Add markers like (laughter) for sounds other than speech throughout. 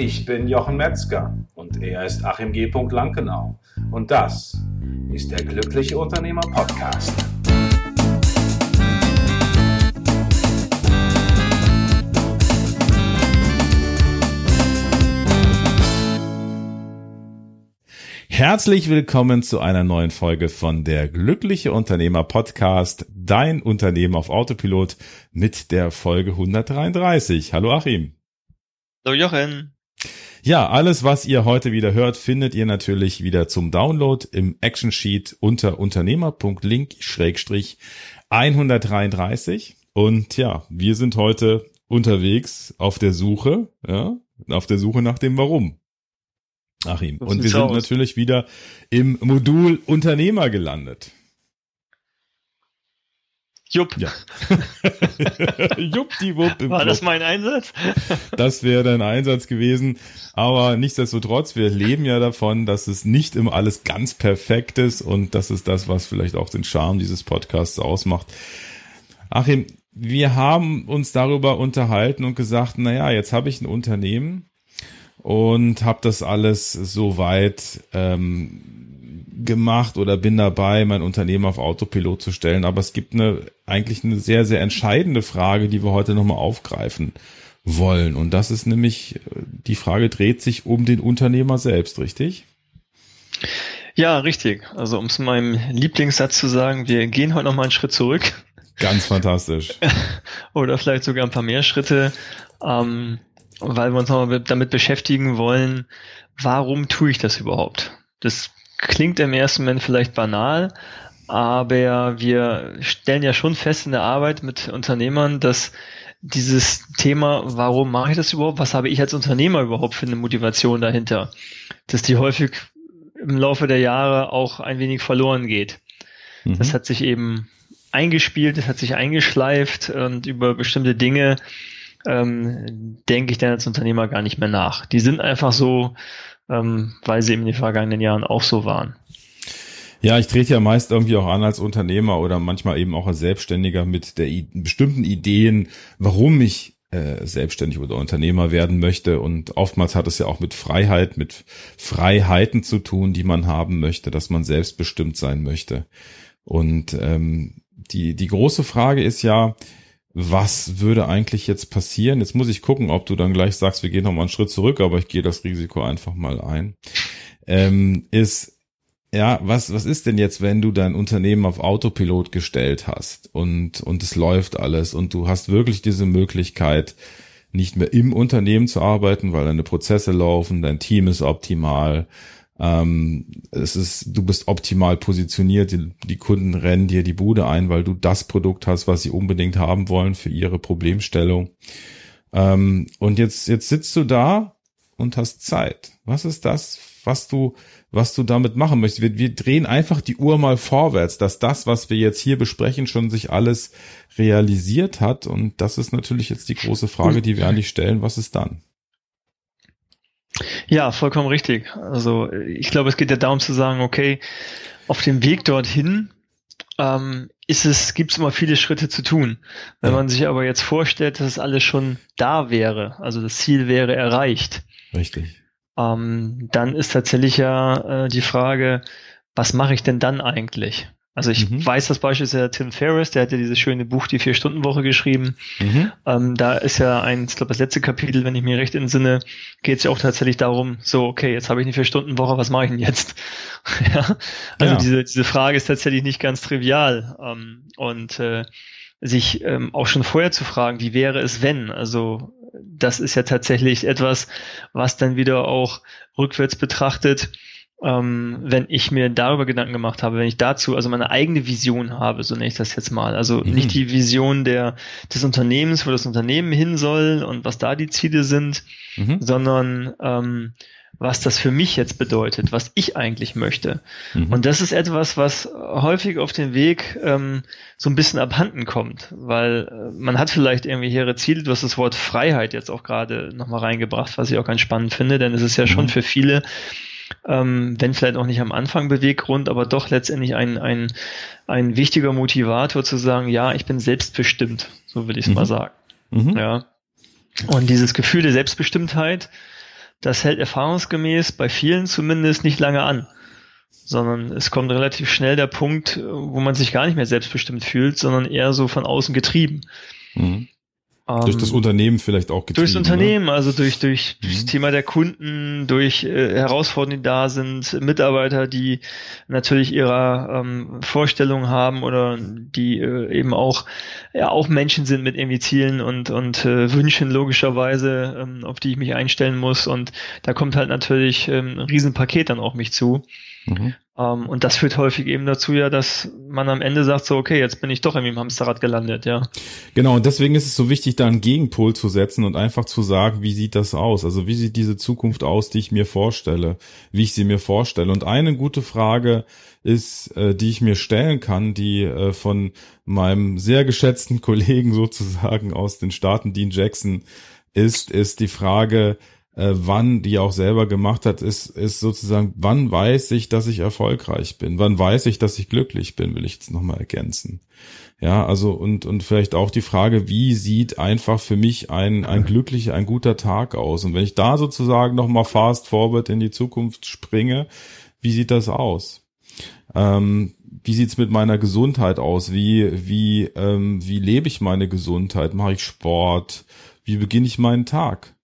Ich bin Jochen Metzger und er ist Achim G. Lankenau. Und das ist der Glückliche Unternehmer Podcast. Herzlich willkommen zu einer neuen Folge von der Glückliche Unternehmer Podcast, dein Unternehmen auf Autopilot mit der Folge 133. Hallo Achim. Hallo Jochen. Ja, alles, was ihr heute wieder hört, findet ihr natürlich wieder zum Download im Action Sheet unter unternehmer.link-133. Und ja, wir sind heute unterwegs auf der Suche, ja, auf der Suche nach dem Warum. Achim. Und wir sind natürlich wieder im Modul Unternehmer gelandet. Jupp. Ja. (laughs) Juppdiwupp. War das mein Einsatz? (laughs) das wäre dein Einsatz gewesen. Aber nichtsdestotrotz, wir leben ja davon, dass es nicht immer alles ganz perfekt ist und das ist das, was vielleicht auch den Charme dieses Podcasts ausmacht. Achim, wir haben uns darüber unterhalten und gesagt, naja, jetzt habe ich ein Unternehmen und habe das alles soweit ähm, gemacht oder bin dabei, mein Unternehmen auf Autopilot zu stellen. Aber es gibt eine eigentlich eine sehr, sehr entscheidende Frage, die wir heute nochmal aufgreifen wollen. Und das ist nämlich, äh, die Frage dreht sich um den Unternehmer selbst, richtig? Ja, richtig. Also um es meinem Lieblingssatz zu sagen, wir gehen heute nochmal einen Schritt zurück. Ganz fantastisch. (laughs) Oder vielleicht sogar ein paar mehr Schritte, ähm, weil wir uns nochmal damit beschäftigen wollen, warum tue ich das überhaupt? Das klingt im ersten Moment vielleicht banal, aber wir stellen ja schon fest in der Arbeit mit Unternehmern, dass dieses Thema, warum mache ich das überhaupt? Was habe ich als Unternehmer überhaupt für eine Motivation dahinter? Dass die häufig im Laufe der Jahre auch ein wenig verloren geht. Mhm. Das hat sich eben eingespielt, das hat sich eingeschleift und über bestimmte Dinge ähm, denke ich dann als Unternehmer gar nicht mehr nach. Die sind einfach so, ähm, weil sie in den vergangenen Jahren auch so waren. Ja, ich trete ja meist irgendwie auch an als Unternehmer oder manchmal eben auch als Selbstständiger mit der bestimmten Ideen, warum ich äh, selbstständig oder Unternehmer werden möchte. Und oftmals hat es ja auch mit Freiheit, mit Freiheiten zu tun, die man haben möchte, dass man selbstbestimmt sein möchte. Und ähm, die, die große Frage ist ja, was würde eigentlich jetzt passieren? Jetzt muss ich gucken, ob du dann gleich sagst, wir gehen noch mal einen Schritt zurück, aber ich gehe das Risiko einfach mal ein. Ähm, ist, ja, was, was ist denn jetzt, wenn du dein Unternehmen auf Autopilot gestellt hast und, und es läuft alles und du hast wirklich diese Möglichkeit, nicht mehr im Unternehmen zu arbeiten, weil deine Prozesse laufen, dein Team ist optimal, ähm, es ist, du bist optimal positioniert, die, die, Kunden rennen dir die Bude ein, weil du das Produkt hast, was sie unbedingt haben wollen für ihre Problemstellung. Ähm, und jetzt, jetzt sitzt du da und hast Zeit. Was ist das, was du, was du damit machen möchtest? Wir, wir drehen einfach die Uhr mal vorwärts, dass das, was wir jetzt hier besprechen, schon sich alles realisiert hat. Und das ist natürlich jetzt die große Frage, die wir eigentlich stellen. Was ist dann? Ja, vollkommen richtig. Also ich glaube, es geht ja darum zu sagen, okay, auf dem Weg dorthin ähm, ist es, gibt es immer viele Schritte zu tun. Wenn ja. man sich aber jetzt vorstellt, dass es alles schon da wäre, also das Ziel wäre erreicht. Richtig. Ähm, dann ist tatsächlich ja äh, die Frage, was mache ich denn dann eigentlich? Also ich mhm. weiß das beispielsweise Tim Ferriss, der hat ja dieses schöne Buch Die Vier-Stunden-Woche geschrieben. Mhm. Ähm, da ist ja ein, ich glaube das letzte Kapitel, wenn ich mir recht entsinne, geht es ja auch tatsächlich darum, so, okay, jetzt habe ich eine Vier-Stunden-Woche, was mache ich denn jetzt? (laughs) ja? Also ja. Diese, diese Frage ist tatsächlich nicht ganz trivial. Ähm, und äh, sich ähm, auch schon vorher zu fragen, wie wäre es, wenn? Also das ist ja tatsächlich etwas, was dann wieder auch rückwärts betrachtet ähm, wenn ich mir darüber Gedanken gemacht habe, wenn ich dazu also meine eigene Vision habe, so nenne ich das jetzt mal. Also mhm. nicht die Vision der, des Unternehmens, wo das Unternehmen hin soll und was da die Ziele sind, mhm. sondern ähm, was das für mich jetzt bedeutet, was ich eigentlich möchte. Mhm. Und das ist etwas, was häufig auf den Weg ähm, so ein bisschen abhanden kommt, weil äh, man hat vielleicht irgendwie hehre Ziele. Du hast das Wort Freiheit jetzt auch gerade nochmal reingebracht, was ich auch ganz spannend finde, denn es ist ja schon mhm. für viele ähm, wenn vielleicht auch nicht am Anfang Beweggrund, aber doch letztendlich ein, ein, ein wichtiger Motivator zu sagen, ja, ich bin selbstbestimmt, so will ich es mhm. mal sagen. Mhm. Ja. Und dieses Gefühl der Selbstbestimmtheit, das hält erfahrungsgemäß bei vielen zumindest nicht lange an sondern es kommt relativ schnell der Punkt, wo man sich gar nicht mehr selbstbestimmt fühlt, sondern eher so von außen getrieben. Mhm. Durch das ähm, Unternehmen vielleicht auch getrieben. Durchs ne? Unternehmen, ne? also durch, durch mhm. das Thema der Kunden, durch äh, Herausforderungen, die da sind, Mitarbeiter, die natürlich ihre ähm, Vorstellungen haben oder die äh, eben auch, ja, auch Menschen sind mit irgendwie Zielen und, und äh, Wünschen logischerweise, ähm, auf die ich mich einstellen muss. Und da kommt halt natürlich ähm, ein Riesenpaket dann auf mich zu. Mhm. Um, ähm, und das führt häufig eben dazu ja, dass man am Ende sagt so, okay, jetzt bin ich doch irgendwie im Hamsterrad gelandet, ja. Genau, und deswegen ist es so wichtig, da einen Gegenpol zu setzen und einfach zu sagen, wie sieht das aus? Also wie sieht diese Zukunft aus, die ich mir vorstelle, wie ich sie mir vorstelle? Und eine gute Frage ist, äh, die ich mir stellen kann, die äh, von meinem sehr geschätzten (laughs) Kollegen sozusagen aus den Staaten, Dean Jackson, ist, ist die Frage, äh, wann die auch selber gemacht hat, ist, ist sozusagen, wann weiß ich, dass ich erfolgreich bin? Wann weiß ich, dass ich glücklich bin, will ich jetzt nochmal ergänzen. Ja, also und, und vielleicht auch die Frage, wie sieht einfach für mich ein, ein glücklicher, ein guter Tag aus? Und wenn ich da sozusagen nochmal fast forward in die Zukunft springe, wie sieht das aus? Ähm, wie sieht's mit meiner Gesundheit aus? Wie, wie, ähm, wie lebe ich meine Gesundheit? Mache ich Sport? Wie beginne ich meinen Tag?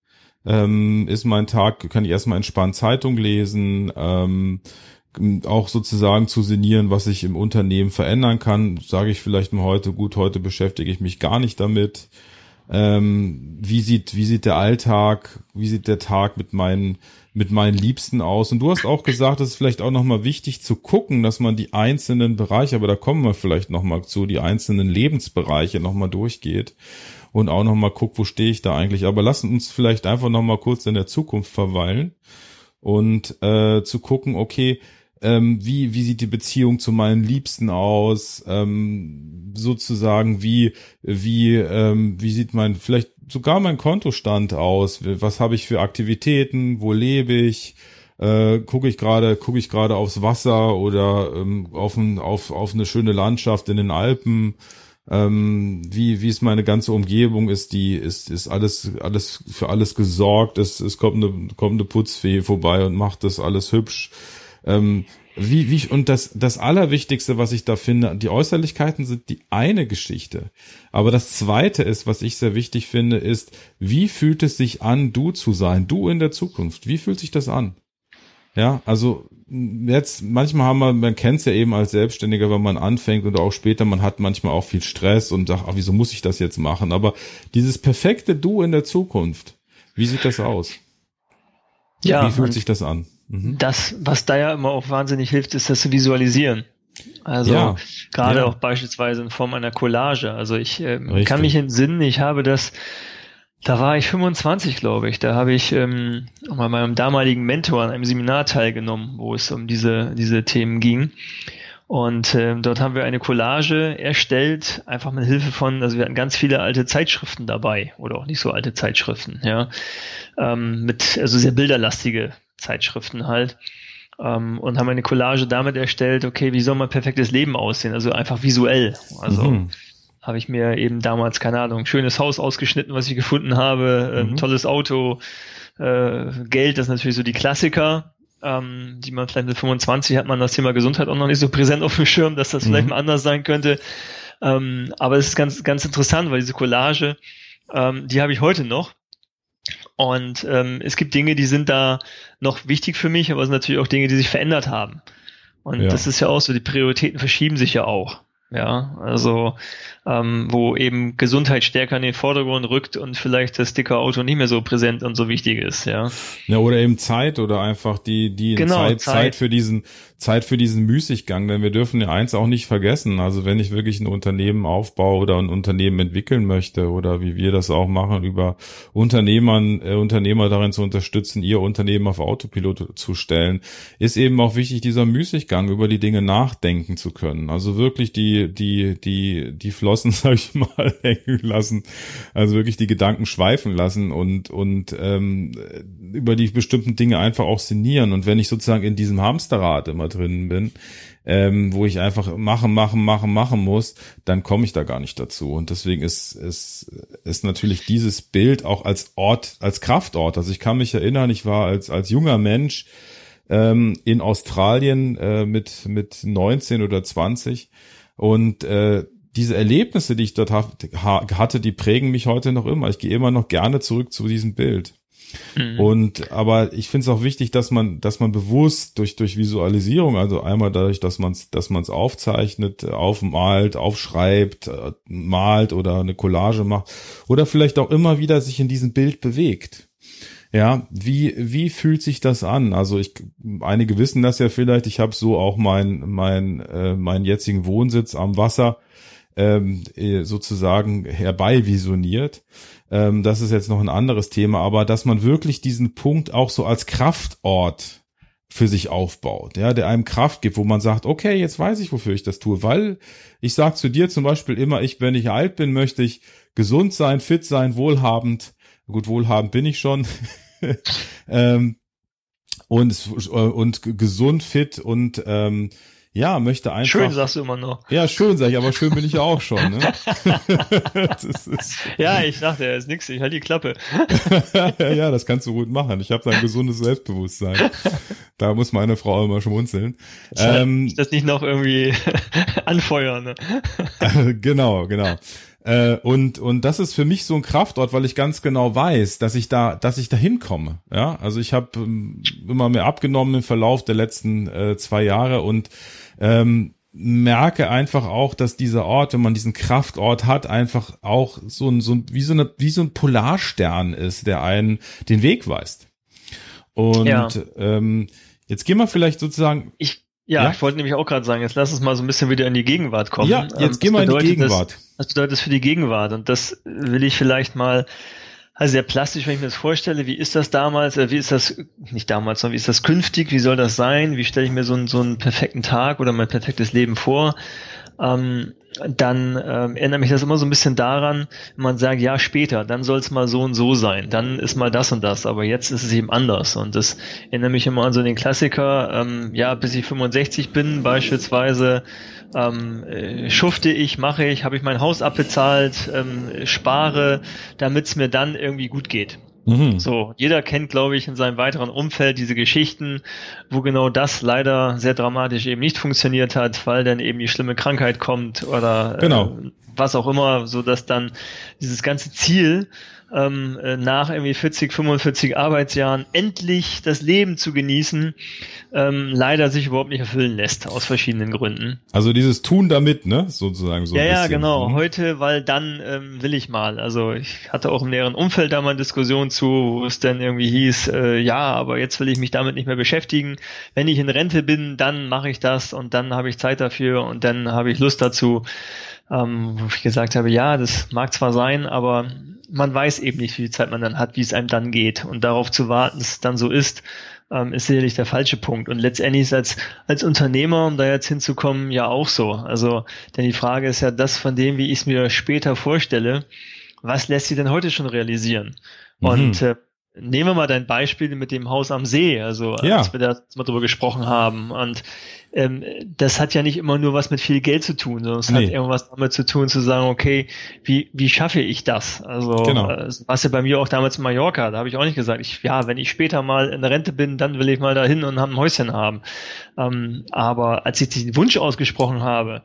Ähm, ist mein Tag, kann ich erstmal entspannt Zeitung lesen, ähm, auch sozusagen zu sinnieren, was ich im Unternehmen verändern kann, sage ich vielleicht mal heute, gut, heute beschäftige ich mich gar nicht damit. Ähm, wie sieht, wie sieht der Alltag, wie sieht der Tag mit meinen, mit meinen Liebsten aus? Und du hast auch gesagt, es ist vielleicht auch nochmal wichtig zu gucken, dass man die einzelnen Bereiche, aber da kommen wir vielleicht nochmal zu, die einzelnen Lebensbereiche nochmal durchgeht und auch noch mal guck, wo stehe ich da eigentlich. Aber lassen uns vielleicht einfach noch mal kurz in der Zukunft verweilen und äh, zu gucken, okay, ähm, wie, wie sieht die Beziehung zu meinen Liebsten aus, ähm, sozusagen, wie, wie, ähm, wie sieht mein, vielleicht sogar mein Kontostand aus, was habe ich für Aktivitäten, wo lebe ich, äh, gucke ich gerade, gucke ich gerade aufs Wasser oder ähm, auf, ein, auf, auf eine schöne Landschaft in den Alpen, ähm, wie wie es meine ganze Umgebung ist, die ist ist alles alles für alles gesorgt, es es kommt eine kommt eine Putzfee vorbei und macht das alles hübsch. Ähm, wie wie und das das allerwichtigste, was ich da finde, die Äußerlichkeiten sind die eine Geschichte, aber das zweite ist, was ich sehr wichtig finde, ist, wie fühlt es sich an, du zu sein, du in der Zukunft? Wie fühlt sich das an? Ja, also jetzt manchmal haben wir, man kennt es ja eben als Selbstständiger, wenn man anfängt oder auch später, man hat manchmal auch viel Stress und sagt, ach, wieso muss ich das jetzt machen? Aber dieses perfekte Du in der Zukunft, wie sieht das aus? Ja. Wie fühlt sich das an? Mhm. Das, was da ja immer auch wahnsinnig hilft, ist das zu visualisieren. Also ja, gerade ja. auch beispielsweise in Form einer Collage. Also ich äh, kann mich entsinnen, ich habe das da war ich 25, glaube ich. Da habe ich ähm, bei meinem damaligen Mentor an einem Seminar teilgenommen, wo es um diese, diese Themen ging. Und ähm, dort haben wir eine Collage erstellt, einfach mit Hilfe von, also wir hatten ganz viele alte Zeitschriften dabei oder auch nicht so alte Zeitschriften, ja, ähm, mit also sehr bilderlastige Zeitschriften halt. Ähm, und haben eine Collage damit erstellt, okay, wie soll mein perfektes Leben aussehen, also einfach visuell, also mhm habe ich mir eben damals, keine Ahnung, schönes Haus ausgeschnitten, was ich gefunden habe, mhm. tolles Auto, äh, Geld, das ist natürlich so die Klassiker, ähm, die man vielleicht mit 25 hat man das Thema Gesundheit auch noch nicht so präsent auf dem Schirm, dass das mhm. vielleicht mal anders sein könnte. Ähm, aber es ist ganz, ganz interessant, weil diese Collage, ähm, die habe ich heute noch. Und ähm, es gibt Dinge, die sind da noch wichtig für mich, aber es sind natürlich auch Dinge, die sich verändert haben. Und ja. das ist ja auch so, die Prioritäten verschieben sich ja auch. Ja, also ähm, wo eben Gesundheit stärker in den Vordergrund rückt und vielleicht das dicke Auto nicht mehr so präsent und so wichtig ist, ja. Ja, oder eben Zeit oder einfach die, die genau, Zeit, Zeit. Zeit für diesen, Zeit für diesen Müßiggang, denn wir dürfen ja eins auch nicht vergessen. Also wenn ich wirklich ein Unternehmen aufbaue oder ein Unternehmen entwickeln möchte oder wie wir das auch machen, über Unternehmern, äh, Unternehmer darin zu unterstützen, ihr Unternehmen auf Autopilot zu stellen, ist eben auch wichtig, dieser Müßiggang über die Dinge nachdenken zu können. Also wirklich die die, die, die, Flossen, (laughs) sag ich mal, hängen lassen. Also wirklich die Gedanken schweifen lassen und, und ähm, über die bestimmten Dinge einfach auch sinnieren. Und wenn ich sozusagen in diesem Hamsterrad immer drin bin, ähm, wo ich einfach machen, machen, machen, machen muss, dann komme ich da gar nicht dazu. Und deswegen ist, ist, ist natürlich dieses Bild auch als Ort, als Kraftort. Also ich kann mich erinnern, ich war als, als junger Mensch ähm, in Australien äh, mit, mit 19 oder 20 und äh, diese Erlebnisse, die ich dort ha hatte, die prägen mich heute noch immer. Ich gehe immer noch gerne zurück zu diesem Bild. Mhm. Und aber ich finde es auch wichtig, dass man, dass man bewusst durch durch Visualisierung, also einmal dadurch, dass man es, dass man es aufzeichnet, aufmalt, aufschreibt, äh, malt oder eine Collage macht oder vielleicht auch immer wieder sich in diesem Bild bewegt. Ja, wie wie fühlt sich das an? Also ich einige wissen das ja vielleicht. Ich habe so auch mein mein äh, meinen jetzigen Wohnsitz am Wasser ähm, äh, sozusagen herbeivisioniert. Ähm, das ist jetzt noch ein anderes Thema, aber dass man wirklich diesen Punkt auch so als Kraftort für sich aufbaut, ja, der einem Kraft gibt, wo man sagt, okay, jetzt weiß ich, wofür ich das tue, weil ich sag zu dir zum Beispiel immer, ich, wenn ich alt bin, möchte ich gesund sein, fit sein, wohlhabend. Gut, wohlhabend bin ich schon. (laughs) ähm, und, und gesund, fit und ähm, ja, möchte einfach. Schön sagst du immer noch. Ja, schön sag ich, aber schön bin ich ja auch schon. Ne? (laughs) ja, ich dachte, er ist nix, ich halte die Klappe. (laughs) ja, das kannst du gut machen. Ich habe da ein gesundes Selbstbewusstsein. Da muss meine Frau immer schmunzeln. Das ähm, das nicht noch irgendwie (laughs) anfeuern. Ne? genau, genau. Äh, und und das ist für mich so ein Kraftort, weil ich ganz genau weiß, dass ich da, dass ich da hinkomme. Ja, also ich habe ähm, immer mehr abgenommen im Verlauf der letzten äh, zwei Jahre und ähm, merke einfach auch, dass dieser Ort, wenn man diesen Kraftort hat, einfach auch so ein, so ein, wie so eine, wie so ein Polarstern ist, der einen den Weg weist. Und ja. ähm, jetzt gehen wir vielleicht sozusagen. Ich, ja, ja, ich wollte nämlich auch gerade sagen, jetzt lass uns mal so ein bisschen wieder in die Gegenwart kommen. Ja, jetzt ähm, gehen wir in die Gegenwart. Das, was bedeutet das für die Gegenwart? Und das will ich vielleicht mal also sehr plastisch, wenn ich mir das vorstelle, wie ist das damals, äh, wie ist das, nicht damals, sondern wie ist das künftig, wie soll das sein, wie stelle ich mir so einen, so einen perfekten Tag oder mein perfektes Leben vor, ähm, dann ähm, erinnert mich das immer so ein bisschen daran, wenn man sagt, ja, später, dann soll es mal so und so sein, dann ist mal das und das, aber jetzt ist es eben anders. Und das erinnert mich immer an so den Klassiker, ähm, ja, bis ich 65 bin, beispielsweise, ähm, äh, schufte ich, mache ich, habe ich mein Haus abbezahlt, ähm, spare, damit es mir dann irgendwie gut geht. Mhm. So, jeder kennt, glaube ich, in seinem weiteren Umfeld diese Geschichten, wo genau das leider sehr dramatisch eben nicht funktioniert hat, weil dann eben die schlimme Krankheit kommt oder genau. äh, was auch immer, so dass dann dieses ganze Ziel ähm, äh, nach irgendwie 40, 45 Arbeitsjahren endlich das Leben zu genießen, ähm, leider sich überhaupt nicht erfüllen lässt, aus verschiedenen Gründen. Also dieses Tun damit, ne, sozusagen so. Ja, ja, genau. Mhm. Heute, weil dann ähm, will ich mal. Also ich hatte auch im näheren Umfeld da mal eine Diskussion zu, wo es dann irgendwie hieß, äh, ja, aber jetzt will ich mich damit nicht mehr beschäftigen. Wenn ich in Rente bin, dann mache ich das und dann habe ich Zeit dafür und dann habe ich Lust dazu ähm, wo ich gesagt habe, ja, das mag zwar sein, aber man weiß eben nicht, wie viel Zeit man dann hat, wie es einem dann geht. Und darauf zu warten, dass es dann so ist, ähm, ist sicherlich der falsche Punkt. Und letztendlich ist als, als Unternehmer, um da jetzt hinzukommen, ja auch so. Also, denn die Frage ist ja das von dem, wie ich es mir später vorstelle, was lässt sie denn heute schon realisieren? Mhm. Und äh, Nehmen wir mal dein Beispiel mit dem Haus am See, also ja. als wir da mal drüber gesprochen haben. Und ähm, das hat ja nicht immer nur was mit viel Geld zu tun, sondern es nee. hat irgendwas damit zu tun, zu sagen, okay, wie, wie schaffe ich das? Also genau. äh, was ja bei mir auch damals in Mallorca, da habe ich auch nicht gesagt, ich, ja, wenn ich später mal in der Rente bin, dann will ich mal dahin und haben ein Häuschen haben. Ähm, aber als ich den Wunsch ausgesprochen habe,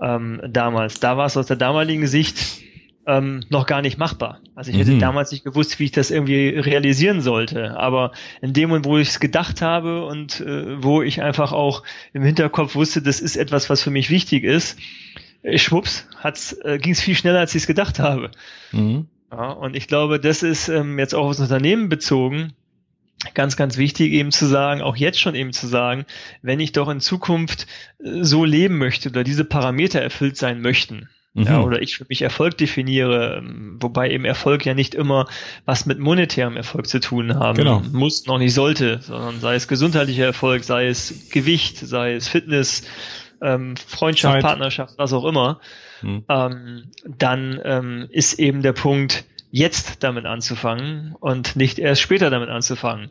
ähm, damals, da war es aus der damaligen Sicht, ähm, noch gar nicht machbar. Also ich hätte mhm. damals nicht gewusst, wie ich das irgendwie realisieren sollte. Aber in dem Moment, wo ich es gedacht habe und äh, wo ich einfach auch im Hinterkopf wusste, das ist etwas, was für mich wichtig ist, äh, schwupps, hat's, äh, ging es viel schneller, als ich es gedacht habe. Mhm. Ja, und ich glaube, das ist ähm, jetzt auch aufs Unternehmen bezogen, ganz, ganz wichtig eben zu sagen, auch jetzt schon eben zu sagen, wenn ich doch in Zukunft äh, so leben möchte oder diese Parameter erfüllt sein möchten, Mhm. Ja, oder ich für mich Erfolg definiere, ähm, wobei eben Erfolg ja nicht immer was mit monetärem Erfolg zu tun haben genau. muss, noch nicht sollte, sondern sei es gesundheitlicher Erfolg, sei es Gewicht, sei es Fitness, ähm, Freundschaft, Zeit. Partnerschaft, was auch immer, hm. ähm, dann ähm, ist eben der Punkt, jetzt damit anzufangen und nicht erst später damit anzufangen.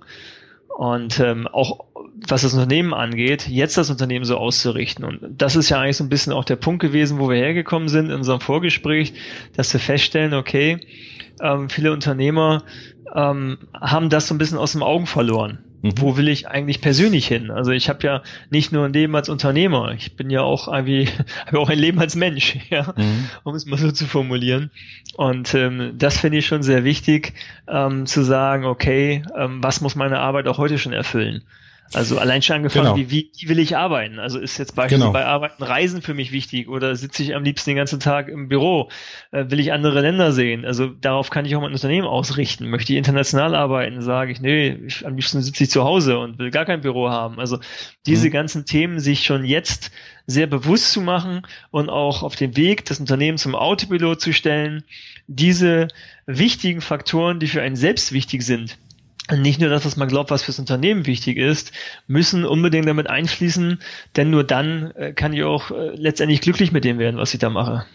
Und ähm, auch was das Unternehmen angeht, jetzt das Unternehmen so auszurichten. Und das ist ja eigentlich so ein bisschen auch der Punkt gewesen, wo wir hergekommen sind in unserem Vorgespräch, dass wir feststellen, okay, ähm, viele Unternehmer ähm, haben das so ein bisschen aus dem Augen verloren. Mhm. Wo will ich eigentlich persönlich hin? Also ich habe ja nicht nur ein Leben als Unternehmer, ich bin ja auch irgendwie, (laughs) habe auch ein Leben als Mensch, (laughs) ja, mhm. um es mal so zu formulieren. Und ähm, das finde ich schon sehr wichtig, ähm, zu sagen, okay, ähm, was muss meine Arbeit auch heute schon erfüllen? Also allein schon angefangen, genau. wie, wie, wie will ich arbeiten? Also ist jetzt beispielsweise genau. bei Arbeiten Reisen für mich wichtig oder sitze ich am liebsten den ganzen Tag im Büro? Äh, will ich andere Länder sehen? Also darauf kann ich auch mein Unternehmen ausrichten. Möchte ich international arbeiten? Sage ich, nee, ich, am liebsten sitze ich zu Hause und will gar kein Büro haben. Also diese mhm. ganzen Themen sich schon jetzt sehr bewusst zu machen und auch auf den Weg, das Unternehmen zum Autopilot zu stellen, diese wichtigen Faktoren, die für einen selbst wichtig sind, nicht nur das, was man glaubt, was fürs Unternehmen wichtig ist, müssen unbedingt damit einfließen, denn nur dann äh, kann ich auch äh, letztendlich glücklich mit dem werden, was ich da mache.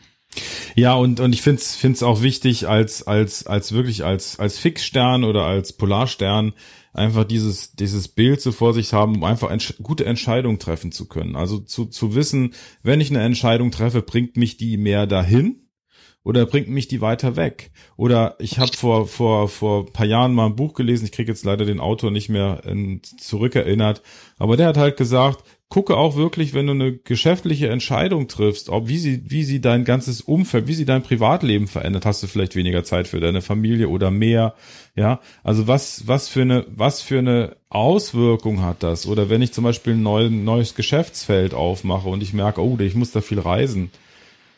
Ja, und, und ich finde es find's auch wichtig, als, als, als wirklich als, als Fixstern oder als Polarstern einfach dieses, dieses Bild so vor sich haben, um einfach entsch gute Entscheidungen treffen zu können. Also zu, zu wissen, wenn ich eine Entscheidung treffe, bringt mich die mehr dahin oder bringt mich die weiter weg? Oder ich habe vor vor vor paar Jahren mal ein Buch gelesen, ich kriege jetzt leider den Autor nicht mehr in, zurückerinnert, aber der hat halt gesagt, gucke auch wirklich, wenn du eine geschäftliche Entscheidung triffst, ob wie sie wie sie dein ganzes Umfeld, wie sie dein Privatleben verändert, hast du vielleicht weniger Zeit für deine Familie oder mehr, ja? Also was was für eine was für eine Auswirkung hat das? Oder wenn ich zum Beispiel ein neues Geschäftsfeld aufmache und ich merke, oh, ich muss da viel reisen,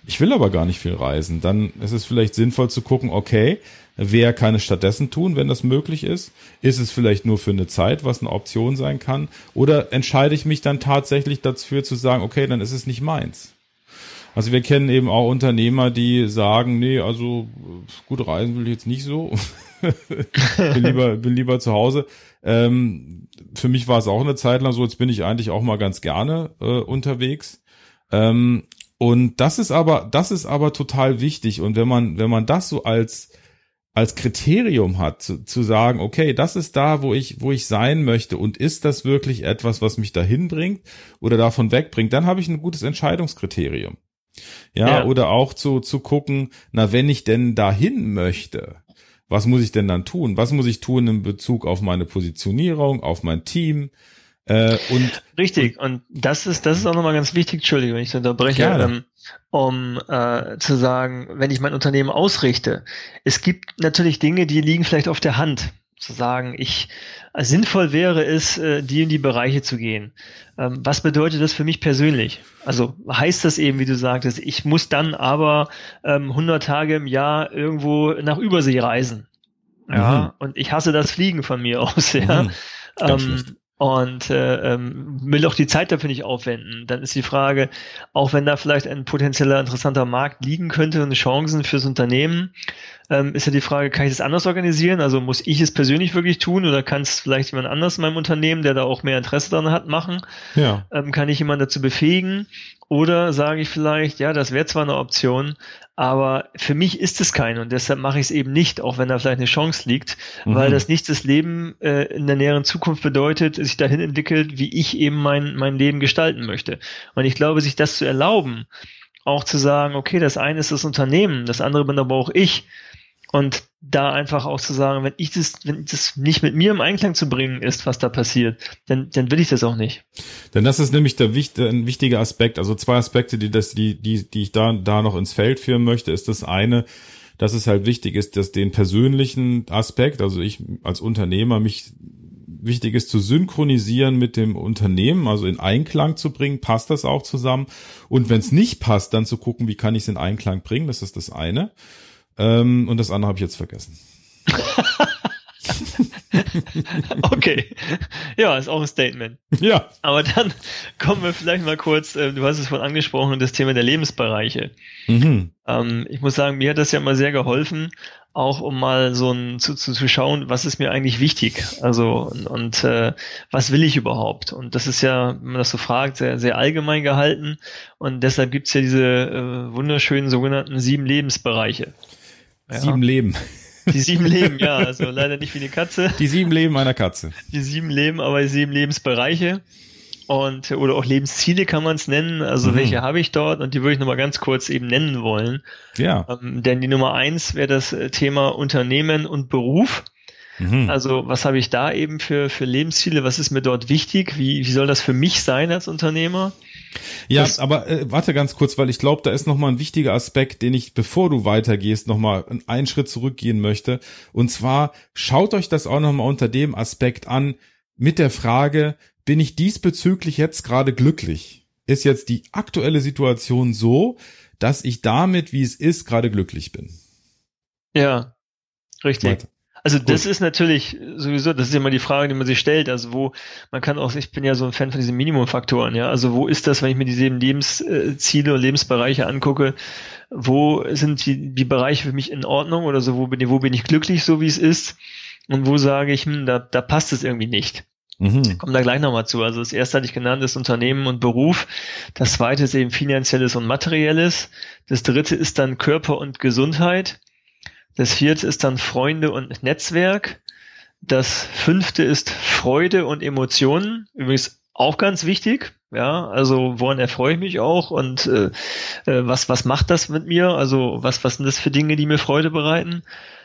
ich will aber gar nicht viel reisen, dann ist es vielleicht sinnvoll zu gucken, okay, wer kann es stattdessen tun, wenn das möglich ist? Ist es vielleicht nur für eine Zeit, was eine Option sein kann? Oder entscheide ich mich dann tatsächlich dafür zu sagen, okay, dann ist es nicht meins? Also wir kennen eben auch Unternehmer, die sagen, nee, also gut reisen will ich jetzt nicht so. (laughs) bin lieber, bin lieber zu Hause. Ähm, für mich war es auch eine Zeit lang so, jetzt bin ich eigentlich auch mal ganz gerne äh, unterwegs. Ähm, und das ist aber, das ist aber total wichtig. Und wenn man, wenn man das so als, als Kriterium hat, zu, zu sagen, okay, das ist da, wo ich, wo ich sein möchte und ist das wirklich etwas, was mich dahin bringt oder davon wegbringt, dann habe ich ein gutes Entscheidungskriterium. Ja, ja, oder auch zu, zu gucken, na, wenn ich denn dahin möchte, was muss ich denn dann tun? Was muss ich tun in Bezug auf meine Positionierung, auf mein Team? Äh, und Richtig, und das ist, das ist auch nochmal ganz wichtig, Entschuldigung, wenn ich so unterbreche, ähm, um äh, zu sagen, wenn ich mein Unternehmen ausrichte, es gibt natürlich Dinge, die liegen vielleicht auf der Hand. Zu sagen, ich äh, sinnvoll wäre es, äh, die in die Bereiche zu gehen. Ähm, was bedeutet das für mich persönlich? Also heißt das eben, wie du sagtest, ich muss dann aber ähm, 100 Tage im Jahr irgendwo nach Übersee reisen. Ja, mhm. und ich hasse das Fliegen von mir (laughs) aus, ja. Mhm. Ähm, und äh, ähm, will auch die Zeit dafür nicht aufwenden. Dann ist die Frage, auch wenn da vielleicht ein potenzieller interessanter Markt liegen könnte und Chancen fürs Unternehmen, ähm, ist ja die Frage, kann ich das anders organisieren? Also muss ich es persönlich wirklich tun oder kann es vielleicht jemand anders in meinem Unternehmen, der da auch mehr Interesse daran hat, machen? Ja. Ähm, kann ich jemanden dazu befähigen? Oder sage ich vielleicht, ja, das wäre zwar eine Option, aber für mich ist es keine und deshalb mache ich es eben nicht, auch wenn da vielleicht eine Chance liegt, mhm. weil das nicht das Leben äh, in der näheren Zukunft bedeutet, sich dahin entwickelt, wie ich eben mein, mein Leben gestalten möchte. Und ich glaube, sich das zu erlauben, auch zu sagen, okay, das eine ist das Unternehmen, das andere bin aber auch ich, und da einfach auch zu sagen, wenn ich das, wenn das nicht mit mir im Einklang zu bringen ist, was da passiert, dann, dann will ich das auch nicht. Denn das ist nämlich der ein wichtiger Aspekt. Also zwei Aspekte, die das, die, die, die ich da, da noch ins Feld führen möchte, ist das eine, dass es halt wichtig ist, dass den persönlichen Aspekt, also ich als Unternehmer mich wichtig ist zu synchronisieren mit dem Unternehmen, also in Einklang zu bringen, passt das auch zusammen. Und wenn es nicht passt, dann zu gucken, wie kann ich es in Einklang bringen, das ist das eine. Ähm, und das andere habe ich jetzt vergessen. (laughs) okay. Ja, ist auch ein Statement. Ja. Aber dann kommen wir vielleicht mal kurz, äh, du hast es vorhin angesprochen, das Thema der Lebensbereiche. Mhm. Ähm, ich muss sagen, mir hat das ja mal sehr geholfen, auch um mal so ein, zu, zu, zu schauen, was ist mir eigentlich wichtig? Also und, und äh, was will ich überhaupt? Und das ist ja, wenn man das so fragt, sehr, sehr allgemein gehalten. Und deshalb gibt's ja diese äh, wunderschönen sogenannten sieben Lebensbereiche. Ja. Sieben Leben. Die sieben Leben, ja, (laughs) also leider nicht wie eine Katze. Die sieben Leben einer Katze. Die sieben Leben, aber sieben Lebensbereiche. Und, oder auch Lebensziele kann man es nennen. Also mhm. welche habe ich dort? Und die würde ich nochmal ganz kurz eben nennen wollen. Ja. Ähm, denn die Nummer eins wäre das äh, Thema Unternehmen und Beruf. Mhm. Also was habe ich da eben für, für Lebensziele? Was ist mir dort wichtig? Wie, wie soll das für mich sein als Unternehmer? Ja, das, aber äh, warte ganz kurz, weil ich glaube, da ist nochmal ein wichtiger Aspekt, den ich, bevor du weitergehst, nochmal einen Schritt zurückgehen möchte. Und zwar schaut euch das auch nochmal unter dem Aspekt an, mit der Frage, bin ich diesbezüglich jetzt gerade glücklich? Ist jetzt die aktuelle Situation so, dass ich damit, wie es ist, gerade glücklich bin? Ja, richtig. Weiter. Also das ist natürlich sowieso, das ist immer die Frage, die man sich stellt. Also wo, man kann auch, ich bin ja so ein Fan von diesen Minimumfaktoren, ja. Also wo ist das, wenn ich mir diese Lebensziele und Lebensbereiche angucke, wo sind die, die Bereiche für mich in Ordnung oder so, wo bin, ich, wo bin ich glücklich, so wie es ist? Und wo sage ich, hm, da, da passt es irgendwie nicht. Mhm. Kommen da gleich nochmal zu. Also das erste hatte ich genannt, ist Unternehmen und Beruf. Das zweite ist eben finanzielles und materielles. Das dritte ist dann Körper und Gesundheit. Das vierte ist dann Freunde und Netzwerk. Das fünfte ist Freude und Emotionen. Übrigens auch ganz wichtig. Ja, also woran erfreue ich mich auch und äh, äh, was was macht das mit mir? Also was was sind das für Dinge, die mir Freude bereiten?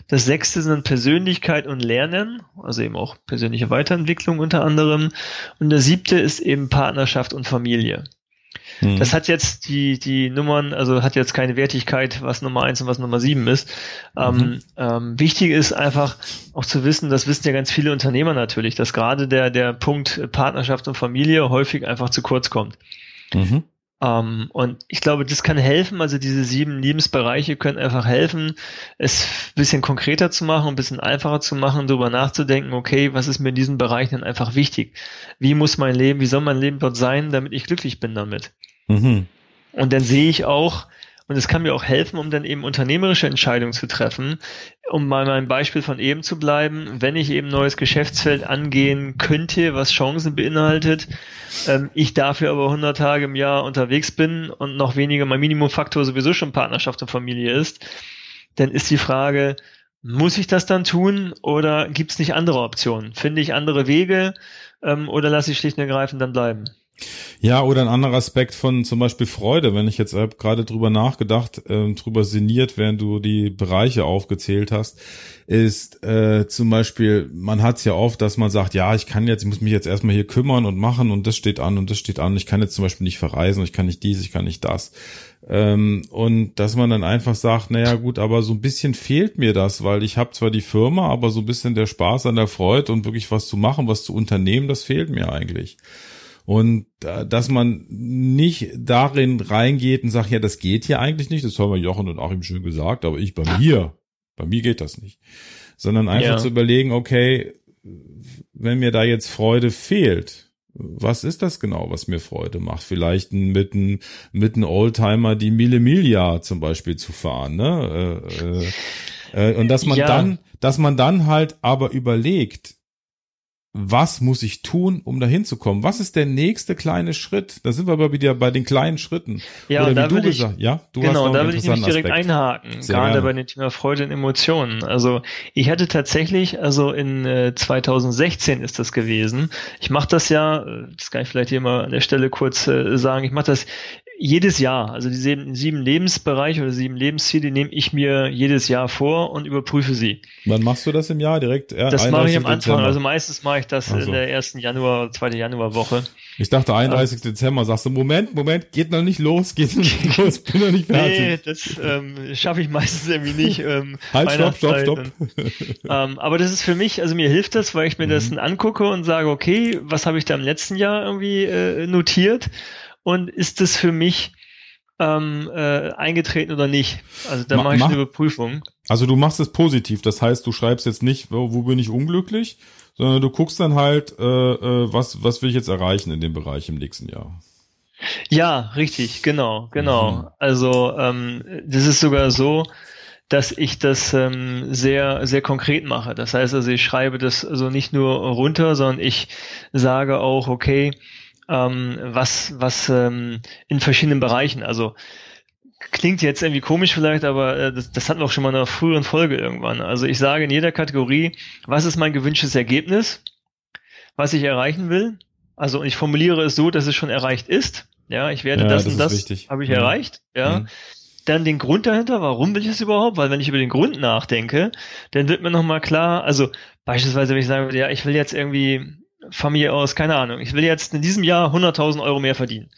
Das sechste sind Persönlichkeit und Lernen, also eben auch persönliche Weiterentwicklung unter anderem. Und das siebte ist eben Partnerschaft und Familie. Mhm. Das hat jetzt die, die Nummern, also hat jetzt keine Wertigkeit, was Nummer eins und was Nummer sieben ist. Ähm, mhm. Ähm, wichtig ist einfach auch zu wissen, das wissen ja ganz viele Unternehmer natürlich, dass gerade der, der Punkt Partnerschaft und Familie häufig einfach zu kurz kommt. Mhm. Um, ähm, und ich glaube, das kann helfen, also diese sieben Lebensbereiche können einfach helfen, es ein bisschen konkreter zu machen, ein bisschen einfacher zu machen, darüber nachzudenken, okay, was ist mir in diesen Bereichen denn einfach wichtig? Wie muss mein Leben, wie soll mein Leben dort sein, damit ich glücklich bin damit? Mhm. Und dann sehe ich auch, und es kann mir auch helfen, um dann eben unternehmerische Entscheidungen zu treffen. Um mal meinem Beispiel von eben zu bleiben, wenn ich eben neues Geschäftsfeld angehen könnte, was Chancen beinhaltet, ähm, ich dafür aber 100 Tage im Jahr unterwegs bin und noch weniger mein Minimumfaktor sowieso schon Partnerschaft und Familie ist, dann ist die Frage, muss ich das dann tun oder gibt es nicht andere Optionen? Finde ich andere Wege ähm, oder lasse ich schlicht und ergreifend dann bleiben? Ja, oder ein anderer Aspekt von zum Beispiel Freude, wenn ich jetzt äh, gerade drüber nachgedacht, äh, drüber sinniert, während du die Bereiche aufgezählt hast, ist äh, zum Beispiel, man hat es ja oft, dass man sagt, ja, ich kann jetzt, ich muss mich jetzt erstmal hier kümmern und machen und das steht an und das steht an. Ich kann jetzt zum Beispiel nicht verreisen, ich kann nicht dies, ich kann nicht das. Ähm, und dass man dann einfach sagt, naja gut, aber so ein bisschen fehlt mir das, weil ich habe zwar die Firma, aber so ein bisschen der Spaß an der Freude und wirklich was zu machen, was zu unternehmen, das fehlt mir eigentlich. Und äh, dass man nicht darin reingeht und sagt, ja, das geht hier eigentlich nicht, das haben wir Jochen und Achim schön gesagt, aber ich bei mir, bei mir geht das nicht. Sondern einfach ja. zu überlegen, okay, wenn mir da jetzt Freude fehlt, was ist das genau, was mir Freude macht? Vielleicht mit einem mit einem Oldtimer die Mille Miglia zum Beispiel zu fahren, ne? Äh, äh, äh, und dass man ja. dann, dass man dann halt aber überlegt, was muss ich tun, um da hinzukommen? Was ist der nächste kleine Schritt? Da sind wir aber wieder bei den kleinen Schritten. Ja, Oder wie du gesagt, ich, ja, du genau, hast da will ich nämlich direkt Aspekt. einhaken, Sehr gerade gerne. bei dem Thema Freude und Emotionen. Also ich hatte tatsächlich, also in äh, 2016 ist das gewesen. Ich mache das ja, äh, das kann ich vielleicht hier mal an der Stelle kurz äh, sagen, ich mache das jedes Jahr, also die sieben, sieben Lebensbereiche oder sieben Lebensziele nehme ich mir jedes Jahr vor und überprüfe sie. Wann machst du das im Jahr direkt? Ja, das mache ich am Anfang, Dezember. also meistens mache ich das also. in der ersten Januar, zweite Januarwoche. Ich dachte 31. Ja. Dezember, sagst du, Moment, Moment, geht noch nicht los, geht noch nicht (laughs) los, bin noch nicht fertig. Nee, das ähm, schaffe ich meistens irgendwie nicht. Ähm, (laughs) halt, stopp, stopp, stopp. ähm, aber das ist für mich, also mir hilft das, weil ich mir mhm. das angucke und sage, okay, was habe ich da im letzten Jahr irgendwie äh, notiert? Und ist es für mich ähm, äh, eingetreten oder nicht? Also da Ma mache ich eine Überprüfung. Also du machst es positiv, das heißt, du schreibst jetzt nicht, wo, wo bin ich unglücklich, sondern du guckst dann halt, äh, äh, was, was will ich jetzt erreichen in dem Bereich im nächsten Jahr. Ja, richtig, genau, genau. Mhm. Also ähm, das ist sogar so, dass ich das ähm, sehr, sehr konkret mache. Das heißt also, ich schreibe das also nicht nur runter, sondern ich sage auch, okay, ähm, was, was ähm, in verschiedenen Bereichen, also klingt jetzt irgendwie komisch vielleicht, aber äh, das, das hatten wir auch schon mal in einer früheren Folge irgendwann. Also ich sage in jeder Kategorie, was ist mein gewünschtes Ergebnis, was ich erreichen will. Also ich formuliere es so, dass es schon erreicht ist. Ja, ich werde ja, das, das und das habe ich mhm. erreicht. Ja. Mhm. Dann den Grund dahinter, warum will ich das überhaupt? Weil wenn ich über den Grund nachdenke, dann wird mir nochmal klar, also beispielsweise, wenn ich sage, ja, ich will jetzt irgendwie Familie aus, keine Ahnung, ich will jetzt in diesem Jahr 100.000 Euro mehr verdienen.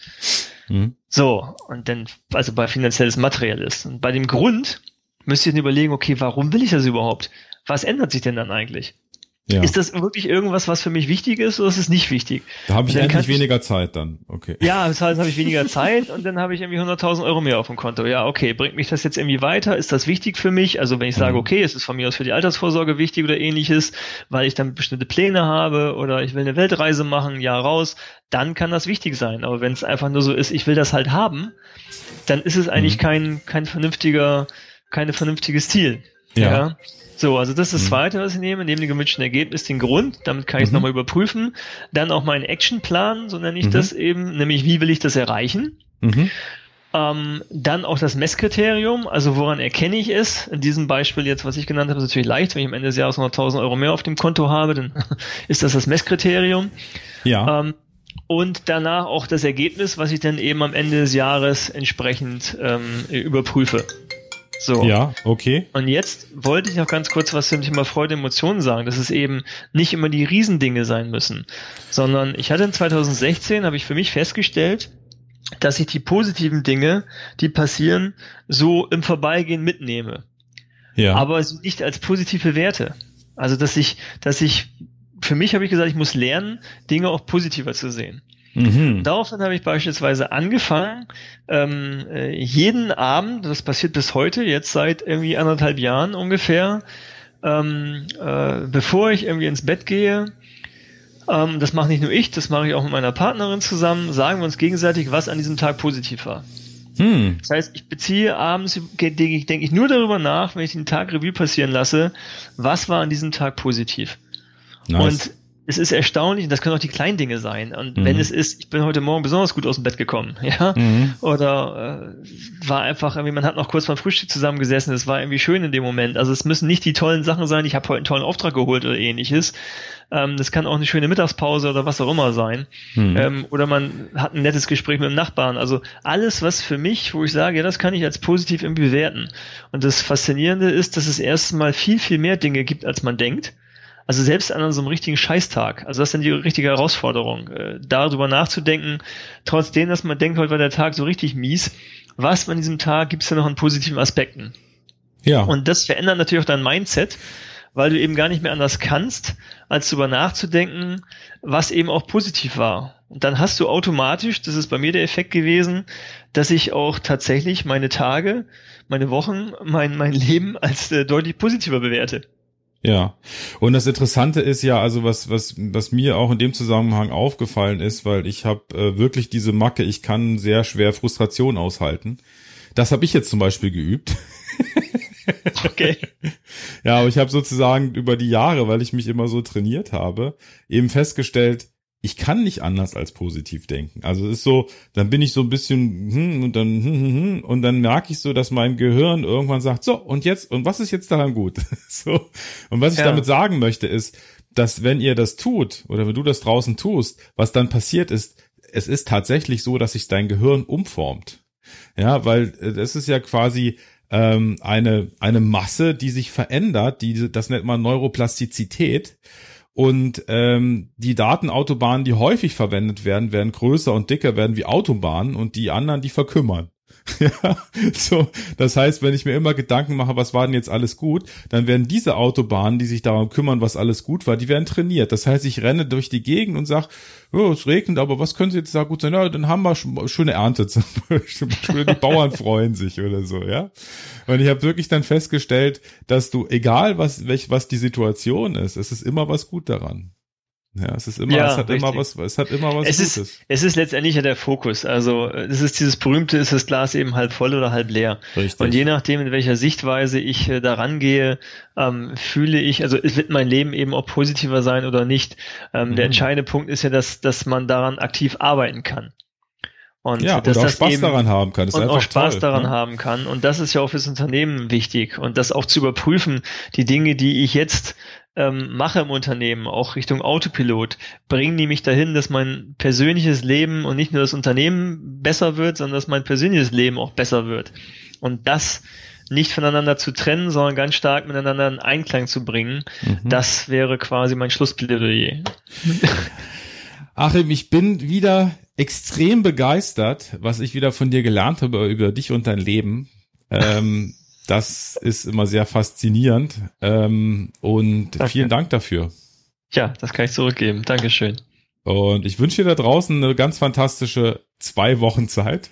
Mhm. So, und dann, also bei finanzielles Material ist. Und bei dem Grund müsst ihr dann überlegen, okay, warum will ich das überhaupt? Was ändert sich denn dann eigentlich? Ja. Ist das wirklich irgendwas, was für mich wichtig ist, oder ist es nicht wichtig? Da habe ich endlich weniger Zeit dann, okay. Ja, das heißt, habe ich weniger Zeit und dann habe ich irgendwie 100.000 Euro mehr auf dem Konto. Ja, okay, bringt mich das jetzt irgendwie weiter? Ist das wichtig für mich? Also wenn ich sage, mhm. okay, es ist von mir aus für die Altersvorsorge wichtig oder ähnliches, weil ich dann bestimmte Pläne habe oder ich will eine Weltreise machen, ja raus, dann kann das wichtig sein. Aber wenn es einfach nur so ist, ich will das halt haben, dann ist es eigentlich mhm. kein, kein vernünftiger, keine vernünftiges Ziel. ja? ja? So, also das ist das mhm. zweite, was ich nehme, neben dem gewünschten Ergebnis den Grund, damit kann ich es mhm. nochmal überprüfen. Dann auch meinen Actionplan, so nenne ich mhm. das eben, nämlich wie will ich das erreichen. Mhm. Ähm, dann auch das Messkriterium, also woran erkenne ich es? In diesem Beispiel jetzt, was ich genannt habe, ist natürlich leicht, wenn ich am Ende des Jahres 100.000 Euro mehr auf dem Konto habe, dann (laughs) ist das das Messkriterium. Ja. Ähm, und danach auch das Ergebnis, was ich dann eben am Ende des Jahres entsprechend ähm, überprüfe. So. Ja, okay. Und jetzt wollte ich noch ganz kurz was zum Thema Freude, Emotionen sagen, dass es eben nicht immer die Riesendinge sein müssen, sondern ich hatte in 2016, habe ich für mich festgestellt, dass ich die positiven Dinge, die passieren, so im Vorbeigehen mitnehme. Ja. Aber nicht als positive Werte. Also, dass ich, dass ich, für mich habe ich gesagt, ich muss lernen, Dinge auch positiver zu sehen. Mhm. Daraufhin habe ich beispielsweise angefangen, ähm, äh, jeden Abend, das passiert bis heute, jetzt seit irgendwie anderthalb Jahren ungefähr, ähm, äh, bevor ich irgendwie ins Bett gehe, ähm, das mache nicht nur ich, das mache ich auch mit meiner Partnerin zusammen, sagen wir uns gegenseitig, was an diesem Tag positiv war. Hm. Das heißt, ich beziehe abends, denke ich, denke ich nur darüber nach, wenn ich den Tag Revue passieren lasse, was war an diesem Tag positiv. Nice. Und es ist erstaunlich, und das können auch die kleinen Dinge sein. Und mhm. wenn es ist, ich bin heute Morgen besonders gut aus dem Bett gekommen, (laughs) ja, mhm. oder äh, war einfach irgendwie, man hat noch kurz beim Frühstück zusammengesessen, es war irgendwie schön in dem Moment. Also es müssen nicht die tollen Sachen sein, ich habe heute einen tollen Auftrag geholt oder ähnliches. Ähm, das kann auch eine schöne Mittagspause oder was auch immer sein. Mhm. Ähm, oder man hat ein nettes Gespräch mit dem Nachbarn. Also alles, was für mich, wo ich sage, ja, das kann ich als positiv irgendwie bewerten. Und das Faszinierende ist, dass es erstmal viel, viel mehr Dinge gibt, als man denkt also selbst an so einem richtigen Scheißtag, also das ist dann die richtige Herausforderung, äh, darüber nachzudenken, trotzdem, dass man denkt, heute war der Tag so richtig mies, was an diesem Tag gibt es denn noch an positiven Aspekten? Ja. Und das verändert natürlich auch dein Mindset, weil du eben gar nicht mehr anders kannst, als darüber nachzudenken, was eben auch positiv war. Und dann hast du automatisch, das ist bei mir der Effekt gewesen, dass ich auch tatsächlich meine Tage, meine Wochen, mein, mein Leben als äh, deutlich positiver bewerte. Ja. Und das Interessante ist ja, also was, was, was mir auch in dem Zusammenhang aufgefallen ist, weil ich habe äh, wirklich diese Macke, ich kann sehr schwer Frustration aushalten. Das habe ich jetzt zum Beispiel geübt. (laughs) Okay. ja, aber ich habe sozusagen über die Jahre, weil ich mich immer so trainiert habe, eben festgestellt, ich kann nicht anders als positiv denken. Also es ist so, dann bin ich so ein bisschen hm, und dann hm, hm, hm, und dann merke ich so, dass mein Gehirn irgendwann sagt, so und jetzt und was ist jetzt daran gut? (laughs) so und was ich ja. damit sagen möchte ist, dass wenn ihr das tut oder wenn du das draußen tust, was dann passiert ist, es ist tatsächlich so, dass sich dein Gehirn umformt. Ja, weil das äh, ist ja quasi ähm, eine eine Masse, die sich verändert, die das nennt man Neuroplastizität. Und ähm, die Datenautobahnen, die häufig verwendet werden, werden größer und dicker werden wie Autobahnen und die anderen, die verkümmern. (laughs) Ja, so, das heißt, wenn ich mir immer Gedanken mache, was war denn jetzt alles gut, dann werden diese Autobahnen, die sich darum kümmern, was alles gut war, die werden trainiert. Das heißt, ich renne durch die Gegend und sag, oh, es regnet, aber was könnte jetzt da gut sein? Ja, dann haben wir schöne Ernte zum Beispiel. (laughs) Die Bauern freuen sich oder so, ja. Und ich habe wirklich dann festgestellt, dass du, egal was, welch, was die Situation ist, es ist immer was gut daran. Ja, es ist immer, ja, es hat richtig. immer was, es hat immer was es Gutes. Ist, es ist letztendlich ja der Fokus. Also, es ist dieses berühmte, ist das Glas eben halb voll oder halb leer. Richtig. Und je nachdem, in welcher Sichtweise ich äh, daran gehe, ähm, fühle ich, also es wird mein Leben eben auch positiver sein oder nicht. Ähm, mhm. Der entscheidende Punkt ist ja, dass, dass man daran aktiv arbeiten kann. Und ja, dass und auch Spaß eben, daran haben kann. und auch Spaß toll, daran ne? haben kann. Und das ist ja auch fürs Unternehmen wichtig. Und das auch zu überprüfen, die Dinge, die ich jetzt ähm, mache im Unternehmen, auch Richtung Autopilot, bringen die mich dahin, dass mein persönliches Leben und nicht nur das Unternehmen besser wird, sondern dass mein persönliches Leben auch besser wird. Und das nicht voneinander zu trennen, sondern ganz stark miteinander in Einklang zu bringen, mhm. das wäre quasi mein Schlussplädoyer. (laughs) Achim, ich bin wieder extrem begeistert, was ich wieder von dir gelernt habe über dich und dein Leben. Ähm, (laughs) das ist immer sehr faszinierend. Ähm, und Danke. vielen Dank dafür. Ja, das kann ich zurückgeben. Dankeschön. Und ich wünsche dir da draußen eine ganz fantastische zwei Wochen Zeit.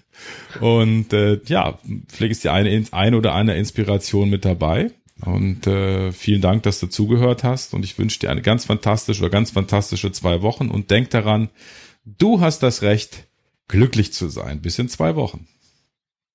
Und äh, ja, vielleicht ist die eine, eine oder eine Inspiration mit dabei. Und äh, vielen Dank, dass du zugehört hast. Und ich wünsche dir eine ganz fantastische oder ganz fantastische zwei Wochen. Und denk daran, du hast das Recht, glücklich zu sein. Bis in zwei Wochen.